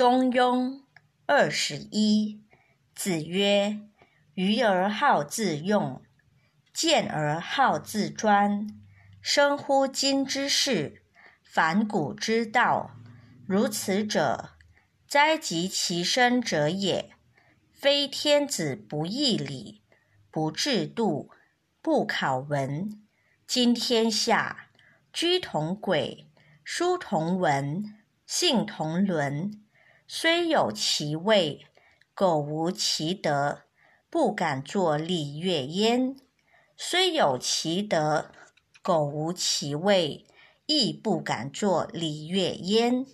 中庸二十一。子曰：“愚而好自用，见而好自专。生乎今之世，反古之道。如此者，哉及其身者也！非天子不义礼，不制度，不考文。今天下，居同轨，书同文，信同伦。虽有其位，苟无其德，不敢作礼乐焉；虽有其德，苟无其位，亦不敢作礼乐焉。